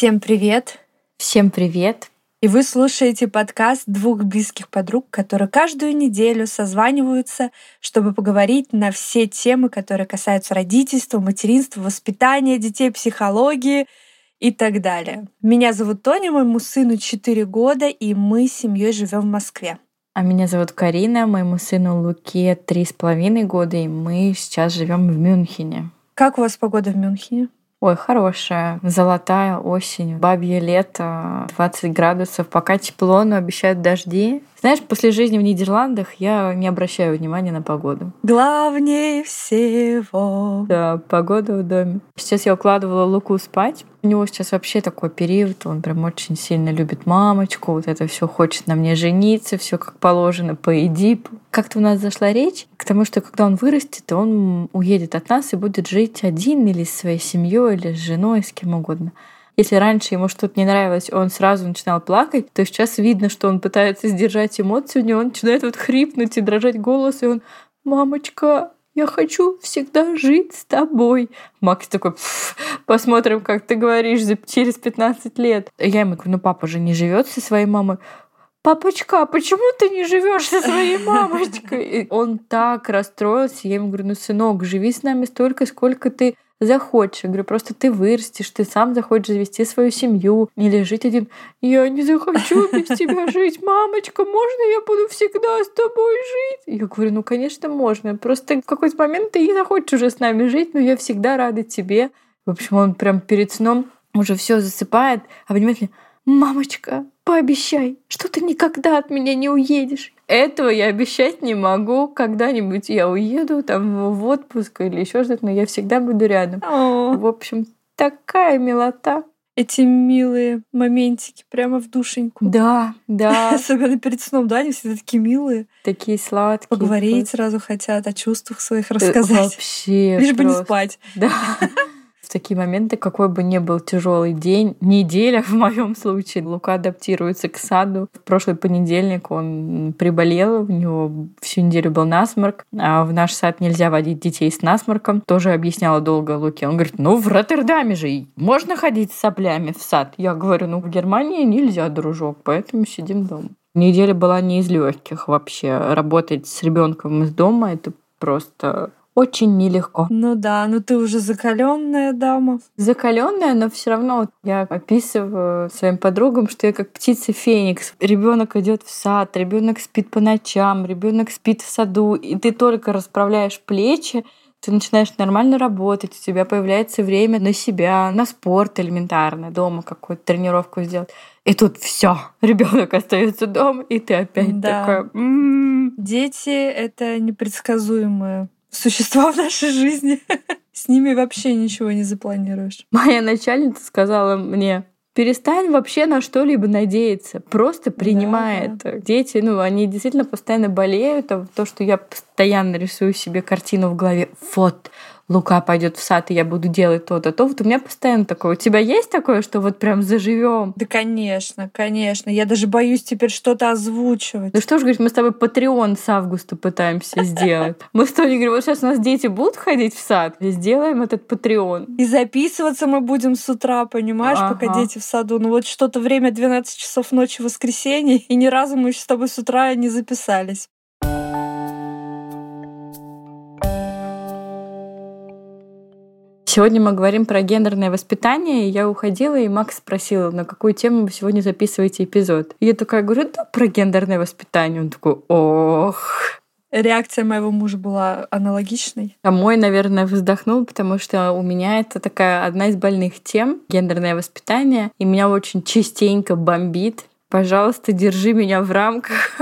Всем привет! Всем привет! И вы слушаете подкаст двух близких подруг, которые каждую неделю созваниваются, чтобы поговорить на все темы, которые касаются родительства, материнства, воспитания детей, психологии и так далее. Меня зовут Тоня, моему сыну 4 года, и мы с семьей живем в Москве. А меня зовут Карина, моему сыну Луке три с половиной года, и мы сейчас живем в Мюнхене. Как у вас погода в Мюнхене? Ой, хорошая, золотая осень, бабье лето, 20 градусов, пока тепло, но обещают дожди. Знаешь, после жизни в Нидерландах я не обращаю внимания на погоду. Главнее всего. Да, погода в доме. Сейчас я укладывала Луку спать. У него сейчас вообще такой период, он прям очень сильно любит мамочку, вот это все хочет на мне жениться, все как положено по Эдипу. Как-то у нас зашла речь к тому, что когда он вырастет, он уедет от нас и будет жить один или с своей семьей, или с женой, с кем угодно. Если раньше ему что-то не нравилось, он сразу начинал плакать, то сейчас видно, что он пытается сдержать эмоции, у него начинает вот хрипнуть и дрожать голос, и он «Мамочка, я хочу всегда жить с тобой. Макс такой, посмотрим, как ты говоришь через 15 лет. Я ему говорю, ну папа же не живет со своей мамой. Папочка, а почему ты не живешь со своей мамочкой? И он так расстроился. Я ему говорю, ну сынок, живи с нами столько, сколько ты захочешь. Я говорю, просто ты вырастешь, ты сам захочешь завести свою семью или жить один. Я не захочу без тебя жить. Мамочка, можно я буду всегда с тобой жить? Я говорю, ну, конечно, можно. Просто в какой-то момент ты не захочешь уже с нами жить, но я всегда рада тебе. В общем, он прям перед сном уже все засыпает, а понимаете, мамочка, пообещай, что ты никогда от меня не уедешь. Этого я обещать не могу. Когда-нибудь я уеду там в отпуск или еще что-то, но я всегда буду рядом. О. В общем, такая милота. Эти милые моментики прямо в душеньку. Да, да. Особенно перед сном, да, они все такие милые. Такие сладкие. Поговорить сразу хотят, о чувствах своих рассказать. Вообще. Лишь бы не спать. Да. Такие моменты, какой бы ни был тяжелый день, неделя в моем случае, Лука адаптируется к саду. В прошлый понедельник он приболел, у него всю неделю был насморк, а в наш сад нельзя водить детей с насморком. Тоже объясняла долго Луке. Он говорит, ну в Роттердаме же можно ходить с соплями в сад. Я говорю, ну в Германии нельзя, дружок, поэтому сидим дома. Неделя была не из легких вообще. Работать с ребенком из дома это просто очень нелегко. Ну да, ну ты уже закаленная дама. Закаленная, но все равно я описываю своим подругам, что я как птица Феникс. Ребенок идет в сад, ребенок спит по ночам, ребенок спит в саду, и ты только расправляешь плечи, ты начинаешь нормально работать, у тебя появляется время на себя, на спорт элементарно, дома какую-то тренировку сделать. И тут все, ребенок остается дома, и ты опять Да. такой. «М-м-м». Дети — это непредсказуемые существа в нашей жизни. С ними вообще ничего не запланируешь. Моя начальница сказала мне, перестань вообще на что-либо надеяться, просто принимай Да. это. Дети, ну, они действительно постоянно болеют, а то, что я постоянно рисую себе картину в голове, вот, Лука пойдет в сад, и я буду делать то-то, то. Вот у меня постоянно такое. У тебя есть такое, что вот прям заживем? Да, конечно, конечно. Я даже боюсь теперь что-то озвучивать. Ну что ж, говорит, мы с тобой Патреон с августа пытаемся сделать. Мы с Тони говорим, вот сейчас у нас дети будут ходить в сад, и сделаем этот Патреон. И записываться мы будем с утра, понимаешь, пока дети в саду. Ну вот что-то время 12 часов ночи воскресенье, и ни разу мы еще с тобой с утра не записались. Сегодня мы говорим про гендерное воспитание. и Я уходила, и Макс спросил, на какую тему вы сегодня записываете эпизод. И я такая говорю, да, про гендерное воспитание. Он такой, ох. Реакция моего мужа была аналогичной. А мой, наверное, вздохнул, потому что у меня это такая одна из больных тем, гендерное воспитание, и меня очень частенько бомбит. Пожалуйста, держи меня в рамках.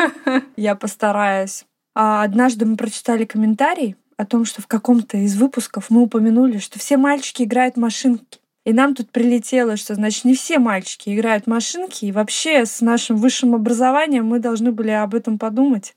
Я постараюсь. А однажды мы прочитали комментарий о том, что в каком-то из выпусков мы упомянули, что все мальчики играют машинки. И нам тут прилетело, что, значит, не все мальчики играют машинки, и вообще с нашим высшим образованием мы должны были об этом подумать.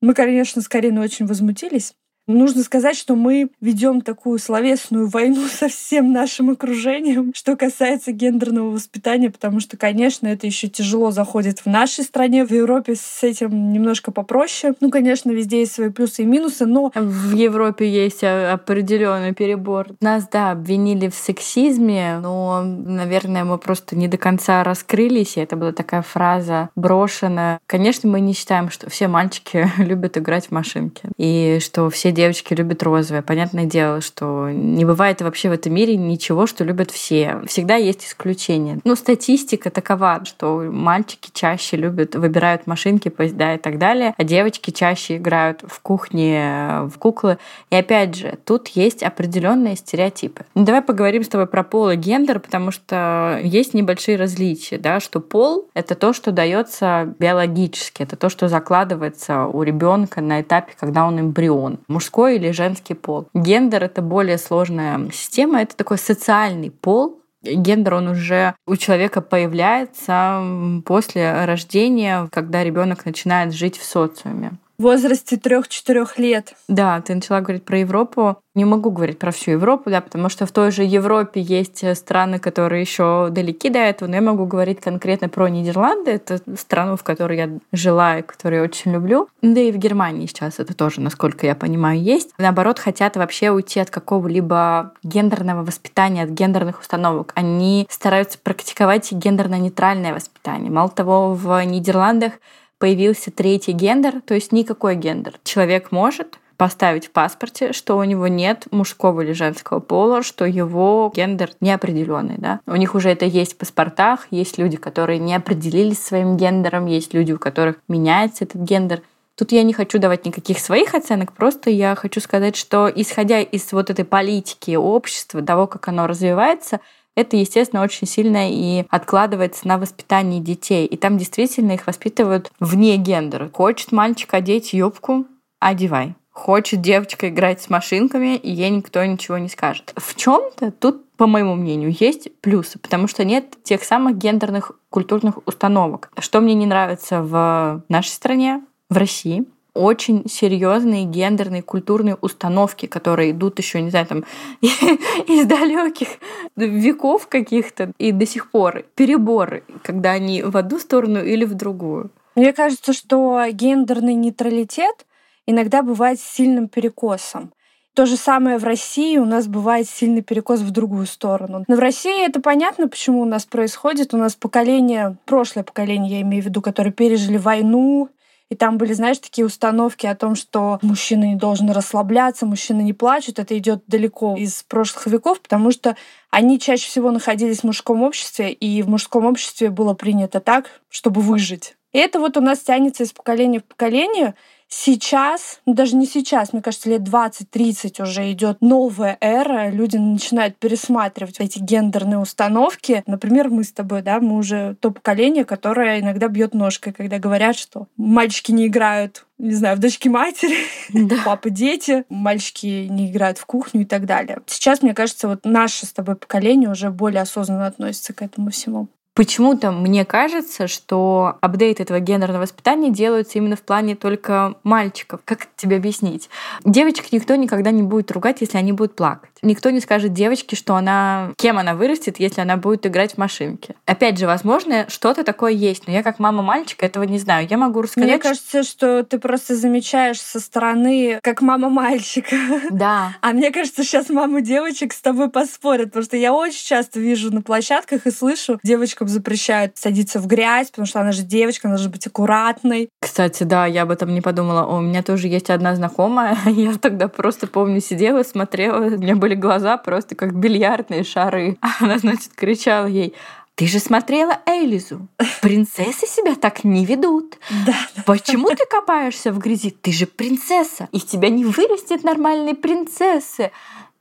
Мы, конечно, с Кариной очень возмутились. Нужно сказать, что мы ведем такую словесную войну со всем нашим окружением, что касается гендерного воспитания, потому что, конечно, это еще тяжело заходит в нашей стране. В Европе с этим немножко попроще. Ну, конечно, везде есть свои плюсы и минусы, но... В Европе есть определенный перебор. Нас, да, обвинили в сексизме, но, наверное, мы просто не до конца раскрылись, и это была такая фраза брошенная. Конечно, мы не считаем, что все мальчики любят играть в машинки, и что все девочки любят розовое. Понятное дело, что не бывает вообще в этом мире ничего, что любят все. Всегда есть исключения. Ну, статистика такова, что мальчики чаще любят, выбирают машинки, поезда и так далее, а девочки чаще играют в кухне, в куклы. И опять же, тут есть определенные стереотипы. Ну, давай поговорим с тобой про пол и гендер, потому что есть небольшие различия, да, что пол — это то, что дается биологически, это то, что закладывается у ребенка на этапе, когда он эмбрион мужской или женский пол. Гендер — это более сложная система, это такой социальный пол, гендер, он уже у человека появляется после рождения, когда ребенок начинает жить в социуме в возрасте трех-четырех лет. Да, ты начала говорить про Европу. Не могу говорить про всю Европу, да, потому что в той же Европе есть э, страны, которые еще далеки до этого, но я могу говорить конкретно про Нидерланды. Это страну, в которой я жила и которую я очень люблю. Да и в Германии сейчас это тоже, насколько я понимаю, есть. Наоборот, хотят вообще уйти от какого-либо гендерного воспитания, от гендерных установок. Они стараются практиковать гендерно-нейтральное воспитание. Мало того, в Нидерландах появился третий гендер, то есть никакой гендер. Человек может поставить в паспорте, что у него нет мужского или женского пола, что его гендер неопределенный. Да? У них уже это есть в паспортах, есть люди, которые не определились своим гендером, есть люди, у которых меняется этот гендер. Тут я не хочу давать никаких своих оценок, просто я хочу сказать, что исходя из вот этой политики общества, того, как оно развивается, это, естественно, очень сильно и откладывается на воспитании детей. И там действительно их воспитывают вне гендера. Хочет мальчик одеть юбку, одевай. Хочет девочка играть с машинками, и ей никто ничего не скажет. В чем-то тут, по моему мнению, есть плюсы, потому что нет тех самых гендерных культурных установок. Что мне не нравится в нашей стране, в России, очень серьезные гендерные культурные установки, которые идут еще, не знаю, там из далеких веков каких-то и до сих пор переборы, когда они в одну сторону или в другую. Мне кажется, что гендерный нейтралитет иногда бывает сильным перекосом. То же самое в России у нас бывает сильный перекос в другую сторону. Но в России это понятно, почему у нас происходит. У нас поколение, прошлое поколение, я имею в виду, которые пережили войну, и там были, знаешь, такие установки о том, что мужчина не должен расслабляться, мужчины не плачут. Это идет далеко из прошлых веков, потому что они чаще всего находились в мужском обществе, и в мужском обществе было принято так, чтобы выжить. И это вот у нас тянется из поколения в поколение. Сейчас, даже не сейчас, мне кажется, лет 20-30 уже идет новая эра, люди начинают пересматривать эти гендерные установки. Например, мы с тобой, да, мы уже то поколение, которое иногда бьет ножкой, когда говорят, что мальчики не играют не знаю, в дочки матери, да. папы дети, мальчики не играют в кухню и так далее. Сейчас, мне кажется, вот наше с тобой поколение уже более осознанно относится к этому всему. Почему-то мне кажется, что апдейт этого гендерного воспитания делаются именно в плане только мальчиков. Как тебе объяснить? Девочек никто никогда не будет ругать, если они будут плакать. Никто не скажет девочке, что она, кем она вырастет, если она будет играть в машинки. Опять же, возможно, что-то такое есть, но я как мама мальчика этого не знаю. Я могу рассказать... Мне кажется, что ты просто замечаешь со стороны, как мама мальчика. Да. А мне кажется, сейчас мамы девочек с тобой поспорят, потому что я очень часто вижу на площадках и слышу девочка девочкам запрещают садиться в грязь, потому что она же девочка, она должна быть аккуратной. Кстати, да, я об этом не подумала. У меня тоже есть одна знакомая. Я тогда просто, помню, сидела, смотрела. У меня были глаза просто как бильярдные шары. Она, значит, кричала ей, ты же смотрела Элизу. Принцессы себя так не ведут. Да. Почему ты копаешься в грязи? Ты же принцесса. Из тебя не вырастет нормальной принцессы.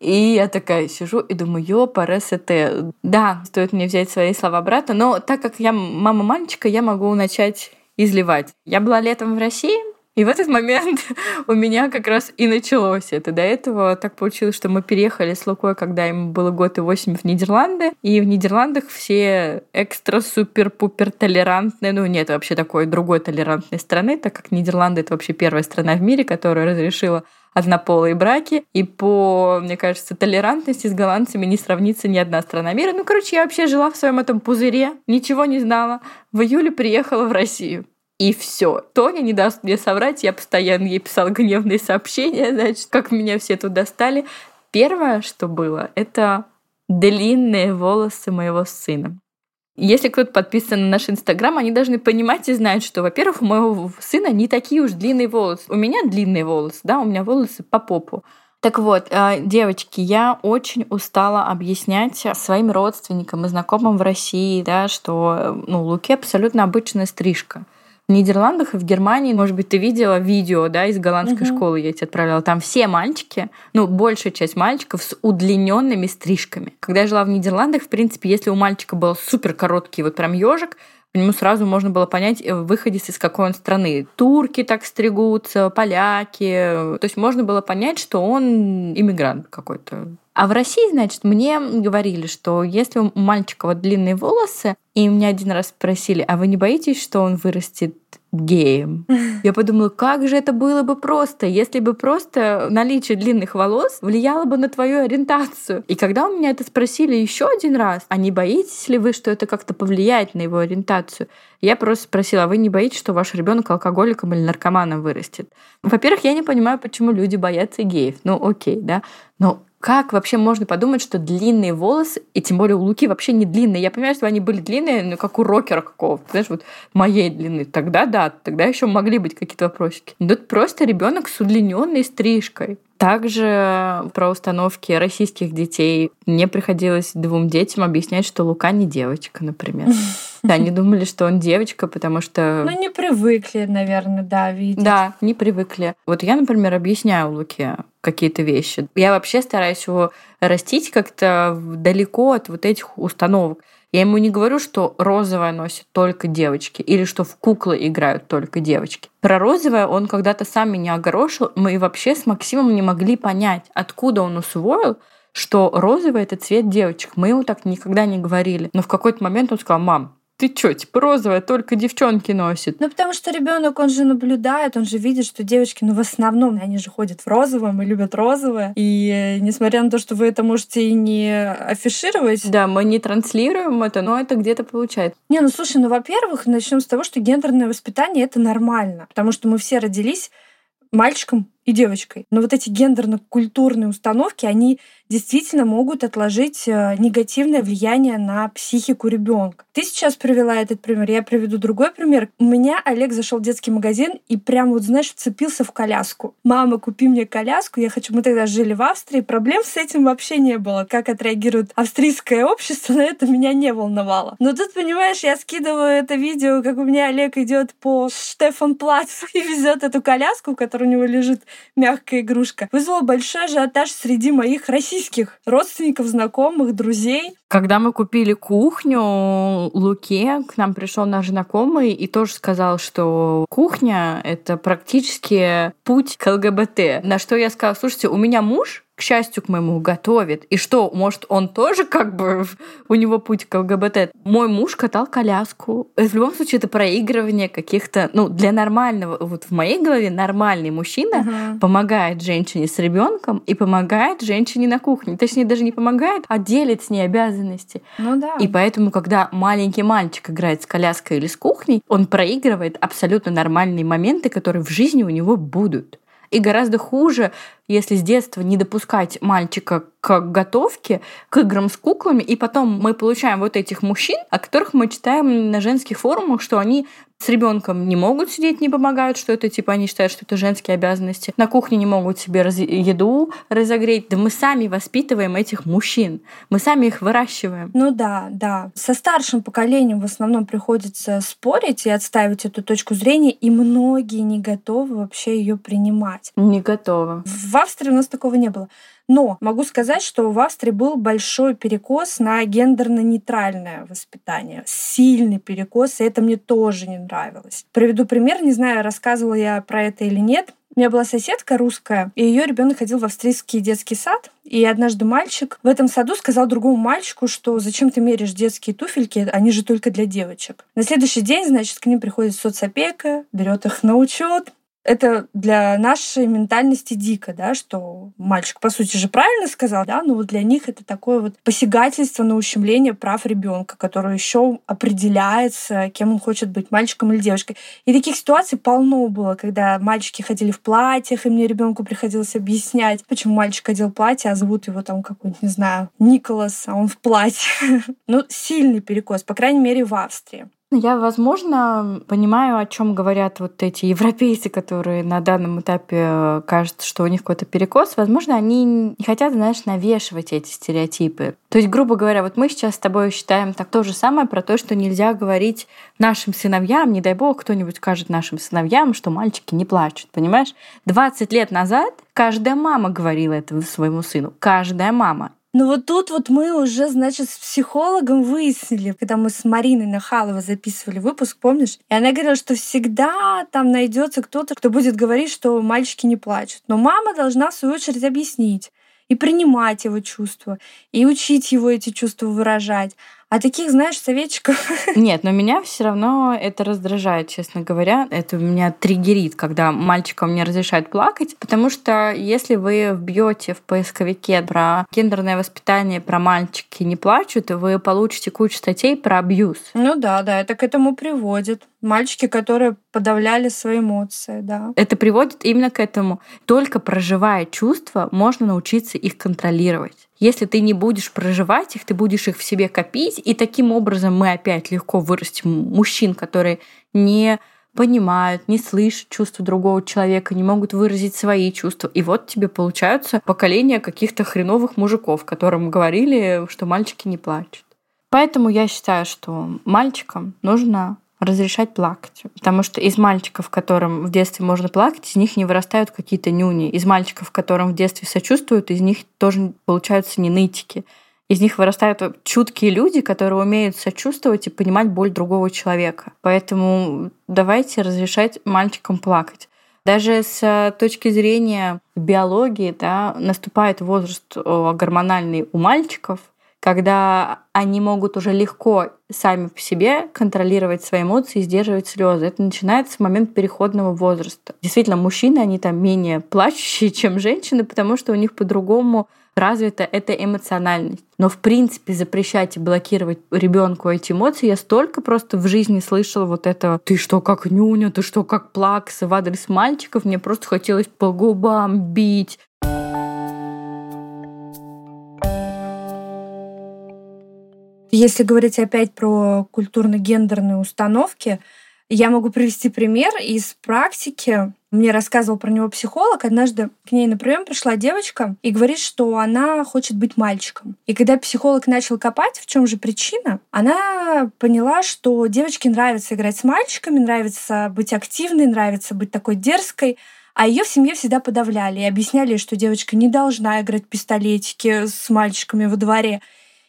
И я такая сижу и думаю, ёпа, РСТ. Да, стоит мне взять свои слова брата, но так как я мама мальчика, я могу начать изливать. Я была летом в России, И в этот момент у меня как раз и началось это. До этого так получилось, что мы переехали с Лукой, когда ему было год и восемь в Нидерланды. И в Нидерландах все экстра-супер-пупер толерантные. Ну, нет вообще такой другой толерантной страны, так как Нидерланды — это вообще первая страна в мире, которая разрешила однополые браки. И по, мне кажется, толерантности с голландцами не сравнится ни одна страна мира. Ну, короче, я вообще жила в своем этом пузыре, ничего не знала. В июле приехала в Россию. И все. Тоня не даст мне соврать, я постоянно ей писала гневные сообщения, значит, как меня все тут достали. Первое, что было, это длинные волосы моего сына. Если кто-то подписан на наш Инстаграм, они должны понимать и знать, что, во-первых, у моего сына не такие уж длинные волосы. У меня длинные волосы, да, у меня волосы по попу. Так вот, э, девочки, я очень устала объяснять своим родственникам и знакомым в России, да, что э, ну, Луке абсолютно обычная стрижка в Нидерландах и в Германии, может быть, ты видела видео, да, из голландской угу. школы я тебе отправляла. Там все мальчики, ну, большая часть мальчиков с удлиненными стрижками. Когда я жила в Нидерландах, в принципе, если у мальчика был супер короткий вот прям ежик, по нему сразу можно было понять, э, выходец из какой он страны. Турки так стригутся, поляки. То есть можно было понять, что он иммигрант какой-то. А в России, значит, мне говорили, что если у мальчика вот длинные волосы, и меня один раз спросили, а вы не боитесь, что он вырастет геем. Я подумала, как же это было бы просто, если бы просто наличие длинных волос влияло бы на твою ориентацию. И когда у меня это спросили еще один раз, а не боитесь ли вы, что это как-то повлияет на его ориентацию, я просто спросила, а вы не боитесь, что ваш ребенок алкоголиком или наркоманом вырастет? Во-первых, я не понимаю, почему люди боятся геев. Ну, окей, да. Но как вообще можно подумать, что длинные волосы, и тем более у Луки вообще не длинные. Я понимаю, что они были длинные, ну, как у рокера какого-то, знаешь, вот моей длины. Тогда да, тогда еще могли быть какие-то вопросики. Но тут просто ребенок с удлиненной стрижкой. Также про установки российских детей. Мне приходилось двум детям объяснять, что Лука не девочка, например. Да, они думали, что он девочка, потому что... Ну, не привыкли, наверное, да, видеть. Да, не привыкли. Вот я, например, объясняю Луке какие-то вещи. Я вообще стараюсь его растить как-то далеко от вот этих установок. Я ему не говорю, что розовое носят только девочки или что в куклы играют только девочки. Про розовое он когда-то сам меня огорошил. Мы вообще с Максимом не могли понять, откуда он усвоил, что розовый — это цвет девочек. Мы ему так никогда не говорили. Но в какой-то момент он сказал, мам, ты чё, типа розовая только девчонки носят? Ну, потому что ребенок, он же наблюдает, он же видит, что девочки, ну, в основном, они же ходят в розовом и любят розовое. И э, несмотря на то, что вы это можете и не афишировать... Да, мы не транслируем это, но это где-то получается. Не, ну, слушай, ну, во-первых, начнем с того, что гендерное воспитание — это нормально, потому что мы все родились мальчиком и девочкой. Но вот эти гендерно-культурные установки, они действительно могут отложить э, негативное влияние на психику ребенка. Ты сейчас привела этот пример, я приведу другой пример. У меня Олег зашел в детский магазин и прям вот, знаешь, вцепился в коляску. Мама, купи мне коляску, я хочу. Мы тогда жили в Австрии, проблем с этим вообще не было. Как отреагирует австрийское общество, на это меня не волновало. Но тут, понимаешь, я скидываю это видео, как у меня Олег идет по Штефан Плац и везет эту коляску, в которой у него лежит мягкая игрушка. Вызвало большой ажиотаж среди моих российских родственников, знакомых, друзей. Когда мы купили кухню Луке, к нам пришел наш знакомый и тоже сказал, что кухня — это практически путь к ЛГБТ. На что я сказала, слушайте, у меня муж к счастью к моему, готовит. И что, может, он тоже как бы у него путь к ЛГБТ? Мой муж катал коляску. В любом случае, это проигрывание каких-то, ну, для нормального, вот в моей голове нормальный мужчина uh-huh. помогает женщине с ребенком и помогает женщине на кухне. Точнее, даже не помогает, а делит с ней обязанности. Ну да. И поэтому, когда маленький мальчик играет с коляской или с кухней, он проигрывает абсолютно нормальные моменты, которые в жизни у него будут. И гораздо хуже, если с детства не допускать мальчика к готовке, к играм с куклами, и потом мы получаем вот этих мужчин, о которых мы читаем на женских форумах, что они с ребенком не могут сидеть, не помогают, что это типа они считают, что это женские обязанности. На кухне не могут себе раз... еду разогреть. Да мы сами воспитываем этих мужчин. Мы сами их выращиваем. Ну да, да. Со старшим поколением в основном приходится спорить и отстаивать эту точку зрения, и многие не готовы вообще ее принимать. Не готовы. В Австрии у нас такого не было. Но могу сказать, что в Австрии был большой перекос на гендерно-нейтральное воспитание. Сильный перекос, и это мне тоже не нравилось. Приведу пример, не знаю, рассказывала я про это или нет. У меня была соседка русская, и ее ребенок ходил в австрийский детский сад. И однажды мальчик в этом саду сказал другому мальчику, что зачем ты меришь детские туфельки, они же только для девочек. На следующий день, значит, к ним приходит соцопека, берет их на учет, это для нашей ментальности дико, да, что мальчик, по сути же, правильно сказал, да, но вот для них это такое вот посягательство на ущемление прав ребенка, которое еще определяется, кем он хочет быть, мальчиком или девочкой. И таких ситуаций полно было, когда мальчики ходили в платьях, и мне ребенку приходилось объяснять, почему мальчик одел платье, а зовут его там какой-нибудь, не знаю, Николас, а он в платье. Ну, сильный перекос, по крайней мере, в Австрии. Я, возможно, понимаю, о чем говорят вот эти европейцы, которые на данном этапе э, кажется, что у них какой-то перекос. Возможно, они не хотят, знаешь, навешивать эти стереотипы. То есть, грубо говоря, вот мы сейчас с тобой считаем так то же самое про то, что нельзя говорить нашим сыновьям, не дай бог, кто-нибудь скажет нашим сыновьям, что мальчики не плачут, понимаешь? 20 лет назад каждая мама говорила это своему сыну. Каждая мама. Ну вот тут вот мы уже, значит, с психологом выяснили, когда мы с Мариной Нахаловой записывали выпуск, помнишь? И она говорила, что всегда там найдется кто-то, кто будет говорить, что мальчики не плачут. Но мама должна, в свою очередь, объяснить и принимать его чувства, и учить его эти чувства выражать. А таких, знаешь, советчиков... Нет, но меня все равно это раздражает, честно говоря. Это меня триггерит, когда мальчикам не разрешают плакать, потому что если вы вбьете в поисковике про гендерное воспитание, про мальчики не плачут, вы получите кучу статей про абьюз. Ну да, да, это к этому приводит. Мальчики, которые подавляли свои эмоции, да. Это приводит именно к этому. Только проживая чувства, можно научиться их контролировать. Если ты не будешь проживать их, ты будешь их в себе копить, и таким образом мы опять легко вырастим мужчин, которые не понимают, не слышат чувства другого человека, не могут выразить свои чувства. И вот тебе получаются поколения каких-то хреновых мужиков, которым говорили, что мальчики не плачут. Поэтому я считаю, что мальчикам нужно разрешать плакать. Потому что из мальчиков, которым в детстве можно плакать, из них не вырастают какие-то нюни. Из мальчиков, которым в детстве сочувствуют, из них тоже получаются не нытики. Из них вырастают чуткие люди, которые умеют сочувствовать и понимать боль другого человека. Поэтому давайте разрешать мальчикам плакать. Даже с точки зрения биологии да, наступает возраст гормональный у мальчиков, когда они могут уже легко сами по себе контролировать свои эмоции и сдерживать слезы. Это начинается с момента переходного возраста. Действительно, мужчины, они там менее плачущие, чем женщины, потому что у них по-другому развита эта эмоциональность. Но в принципе запрещать и блокировать ребенку эти эмоции я столько просто в жизни слышала вот это «ты что, как нюня, ты что, как плакса» в адрес мальчиков. Мне просто хотелось по губам бить. Если говорить опять про культурно-гендерные установки, я могу привести пример из практики. Мне рассказывал про него психолог. Однажды к ней на прием пришла девочка и говорит, что она хочет быть мальчиком. И когда психолог начал копать, в чем же причина, она поняла, что девочке нравится играть с мальчиками, нравится быть активной, нравится быть такой дерзкой. А ее в семье всегда подавляли и объясняли, что девочка не должна играть в пистолетики с мальчиками во дворе.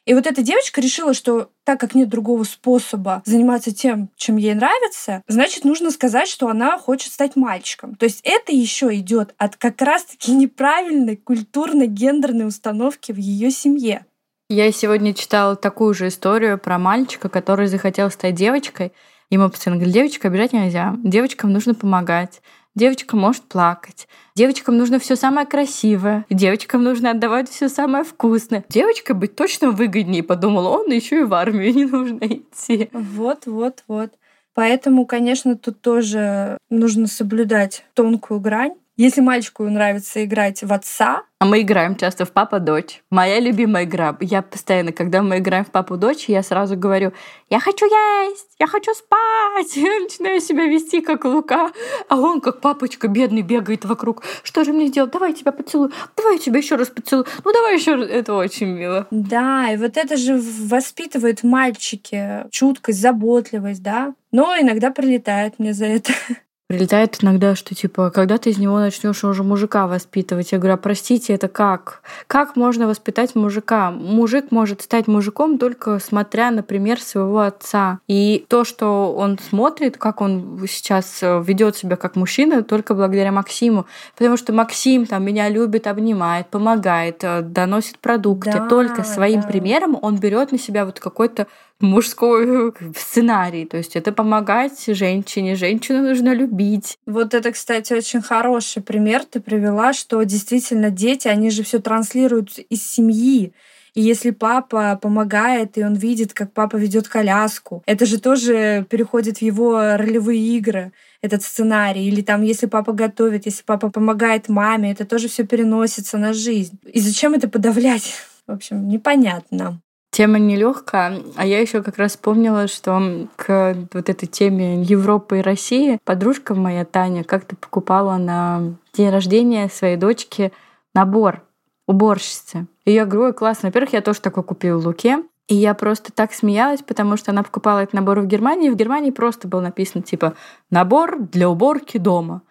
И вот эта девочка решила, что так как нет другого способа заниматься тем, чем ей нравится, значит, нужно сказать, что она хочет стать мальчиком. То есть это еще идет от как раз-таки неправильной культурно-гендерной установки в ее семье. Я сегодня читала такую же историю про мальчика, который захотел стать девочкой. Ему постоянно говорили, девочка обижать нельзя, девочкам нужно помогать, девочка может плакать, Девочкам нужно все самое красивое. Девочкам нужно отдавать все самое вкусное. Девочка быть точно выгоднее, подумал он, еще и в армию не нужно идти. Вот, вот, вот. Поэтому, конечно, тут тоже нужно соблюдать тонкую грань если мальчику нравится играть в отца, а мы играем часто в папа-дочь. Моя любимая игра. Я постоянно, когда мы играем в папу-дочь, я сразу говорю, я хочу есть, я хочу спать. Я начинаю себя вести как Лука. А он, как папочка бедный, бегает вокруг. Что же мне сделать? Давай я тебя поцелую. Давай я тебя еще раз поцелую. Ну давай еще раз. Это очень мило. Да, и вот это же воспитывает мальчики чуткость, заботливость, да. Но иногда прилетает мне за это. Прилетает иногда, что типа, когда ты из него начнешь уже мужика воспитывать? Я говорю, а простите, это как? Как можно воспитать мужика? Мужик может стать мужиком только смотря, например, своего отца. И то, что он смотрит, как он сейчас э, ведет себя как мужчина, только благодаря Максиму. Потому что Максим там меня любит, обнимает, помогает, э, доносит продукты. Да, только своим да. примером он берет на себя вот какой-то мужской сценарий. То есть это помогать женщине. Женщину нужно любить. Вот это, кстати, очень хороший пример ты привела, что действительно дети, они же все транслируют из семьи. И если папа помогает, и он видит, как папа ведет коляску, это же тоже переходит в его ролевые игры, этот сценарий. Или там, если папа готовит, если папа помогает маме, это тоже все переносится на жизнь. И зачем это подавлять? В общем, непонятно. Тема нелегкая, а я еще как раз вспомнила, что к вот этой теме Европы и России подружка моя Таня как-то покупала на день рождения своей дочки набор уборщицы. И я говорю, классно. Во-первых, я тоже такой купила в Луке. И я просто так смеялась, потому что она покупала этот набор в Германии. И в Германии просто был написан типа «набор для уборки дома»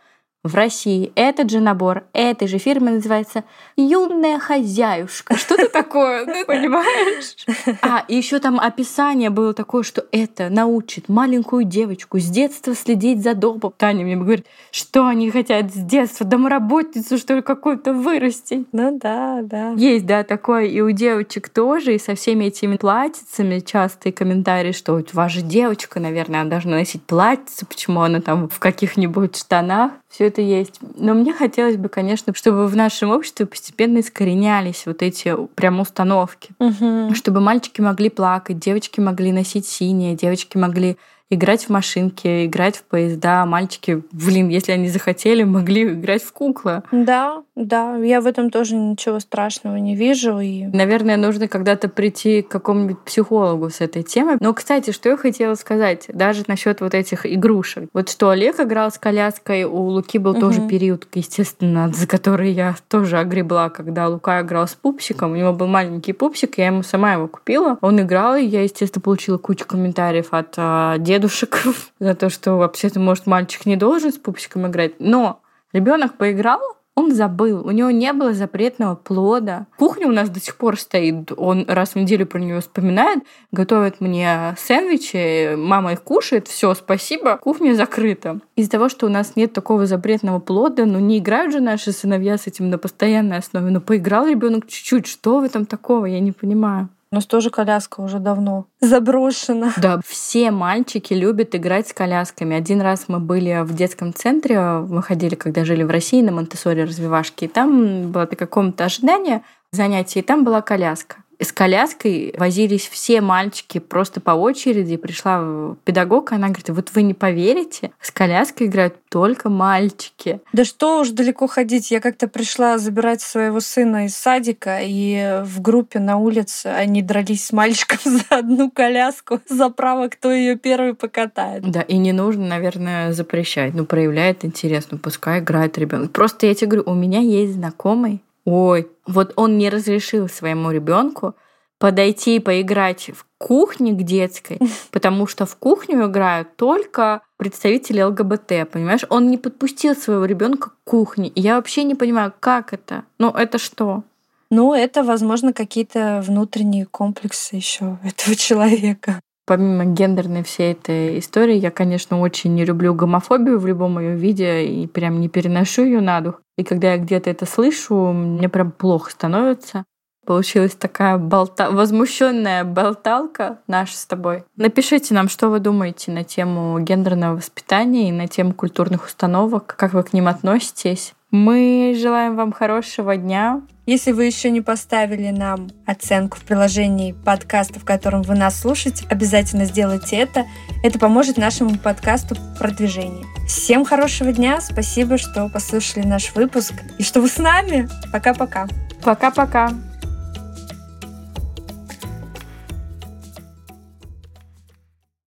в России этот же набор этой же фирмы называется «Юная хозяюшка». Что-то такое, ты понимаешь? А, еще там описание было такое, что это научит маленькую девочку с детства следить за домом. Таня мне говорит, что они хотят с детства, домработницу, что ли, какую-то вырастить. Ну да, да. Есть, да, такое и у девочек тоже, и со всеми этими платьицами частые комментарии, что у вас же девочка, наверное, она должна носить платьице, почему она там в каких-нибудь штанах все это есть. Но мне хотелось бы, конечно, чтобы в нашем обществе постепенно искоренялись вот эти прям установки. Угу. Чтобы мальчики могли плакать, девочки могли носить синее, девочки могли играть в машинки, играть в поезда. Мальчики, блин, если они захотели, могли играть в куклы. Да, да, я в этом тоже ничего страшного не вижу. И... Наверное, нужно когда-то прийти к какому-нибудь психологу с этой темой. Но, кстати, что я хотела сказать, даже насчет вот этих игрушек. Вот что Олег играл с коляской, у Луки был угу. тоже период, естественно, за который я тоже огребла, когда Лука играл с пупсиком. У него был маленький пупсик, я ему сама его купила. Он играл, и я, естественно, получила кучу комментариев от э, дедушек за то, что вообще-то, может, мальчик не должен с пупсиком играть. Но ребенок поиграл, он забыл, у него не было запретного плода. Кухня у нас до сих пор стоит, он раз в неделю про нее вспоминает, готовит мне сэндвичи, мама их кушает, все, спасибо, кухня закрыта. Из-за того, что у нас нет такого запретного плода, ну не играют же наши сыновья с этим на постоянной основе, но поиграл ребенок чуть-чуть, что в этом такого, я не понимаю. У нас тоже коляска уже давно заброшена. Да, все мальчики любят играть с колясками. Один раз мы были в детском центре, мы ходили, когда жили в России, на монте развивашки, и там было такое комната ожидания занятий, и там была коляска с коляской возились все мальчики просто по очереди. Пришла педагог, она говорит, вот вы не поверите, с коляской играют только мальчики. Да что уж далеко ходить. Я как-то пришла забирать своего сына из садика, и в группе на улице они дрались с мальчиком за одну коляску, за право, кто ее первый покатает. Да, и не нужно, наверное, запрещать. Ну, проявляет интерес, ну, пускай играет ребенок. Просто я тебе говорю, у меня есть знакомый, Ой, вот он не разрешил своему ребенку подойти и поиграть в кухне к детской, потому что в кухню играют только представители ЛГБТ, понимаешь? Он не подпустил своего ребенка к кухне. И я вообще не понимаю, как это? Ну, это что? Ну, это, возможно, какие-то внутренние комплексы еще этого человека. Помимо гендерной всей этой истории, я, конечно, очень не люблю гомофобию в любом ее виде и прям не переношу ее на дух. И когда я где-то это слышу, мне прям плохо становится. Получилась такая болта... возмущенная болталка наша с тобой. Напишите нам, что вы думаете на тему гендерного воспитания и на тему культурных установок, как вы к ним относитесь. Мы желаем вам хорошего дня. Если вы еще не поставили нам оценку в приложении подкаста, в котором вы нас слушаете, обязательно сделайте это. Это поможет нашему подкасту в продвижении. Всем хорошего дня. Спасибо, что послушали наш выпуск и что вы с нами. Пока-пока. Пока-пока.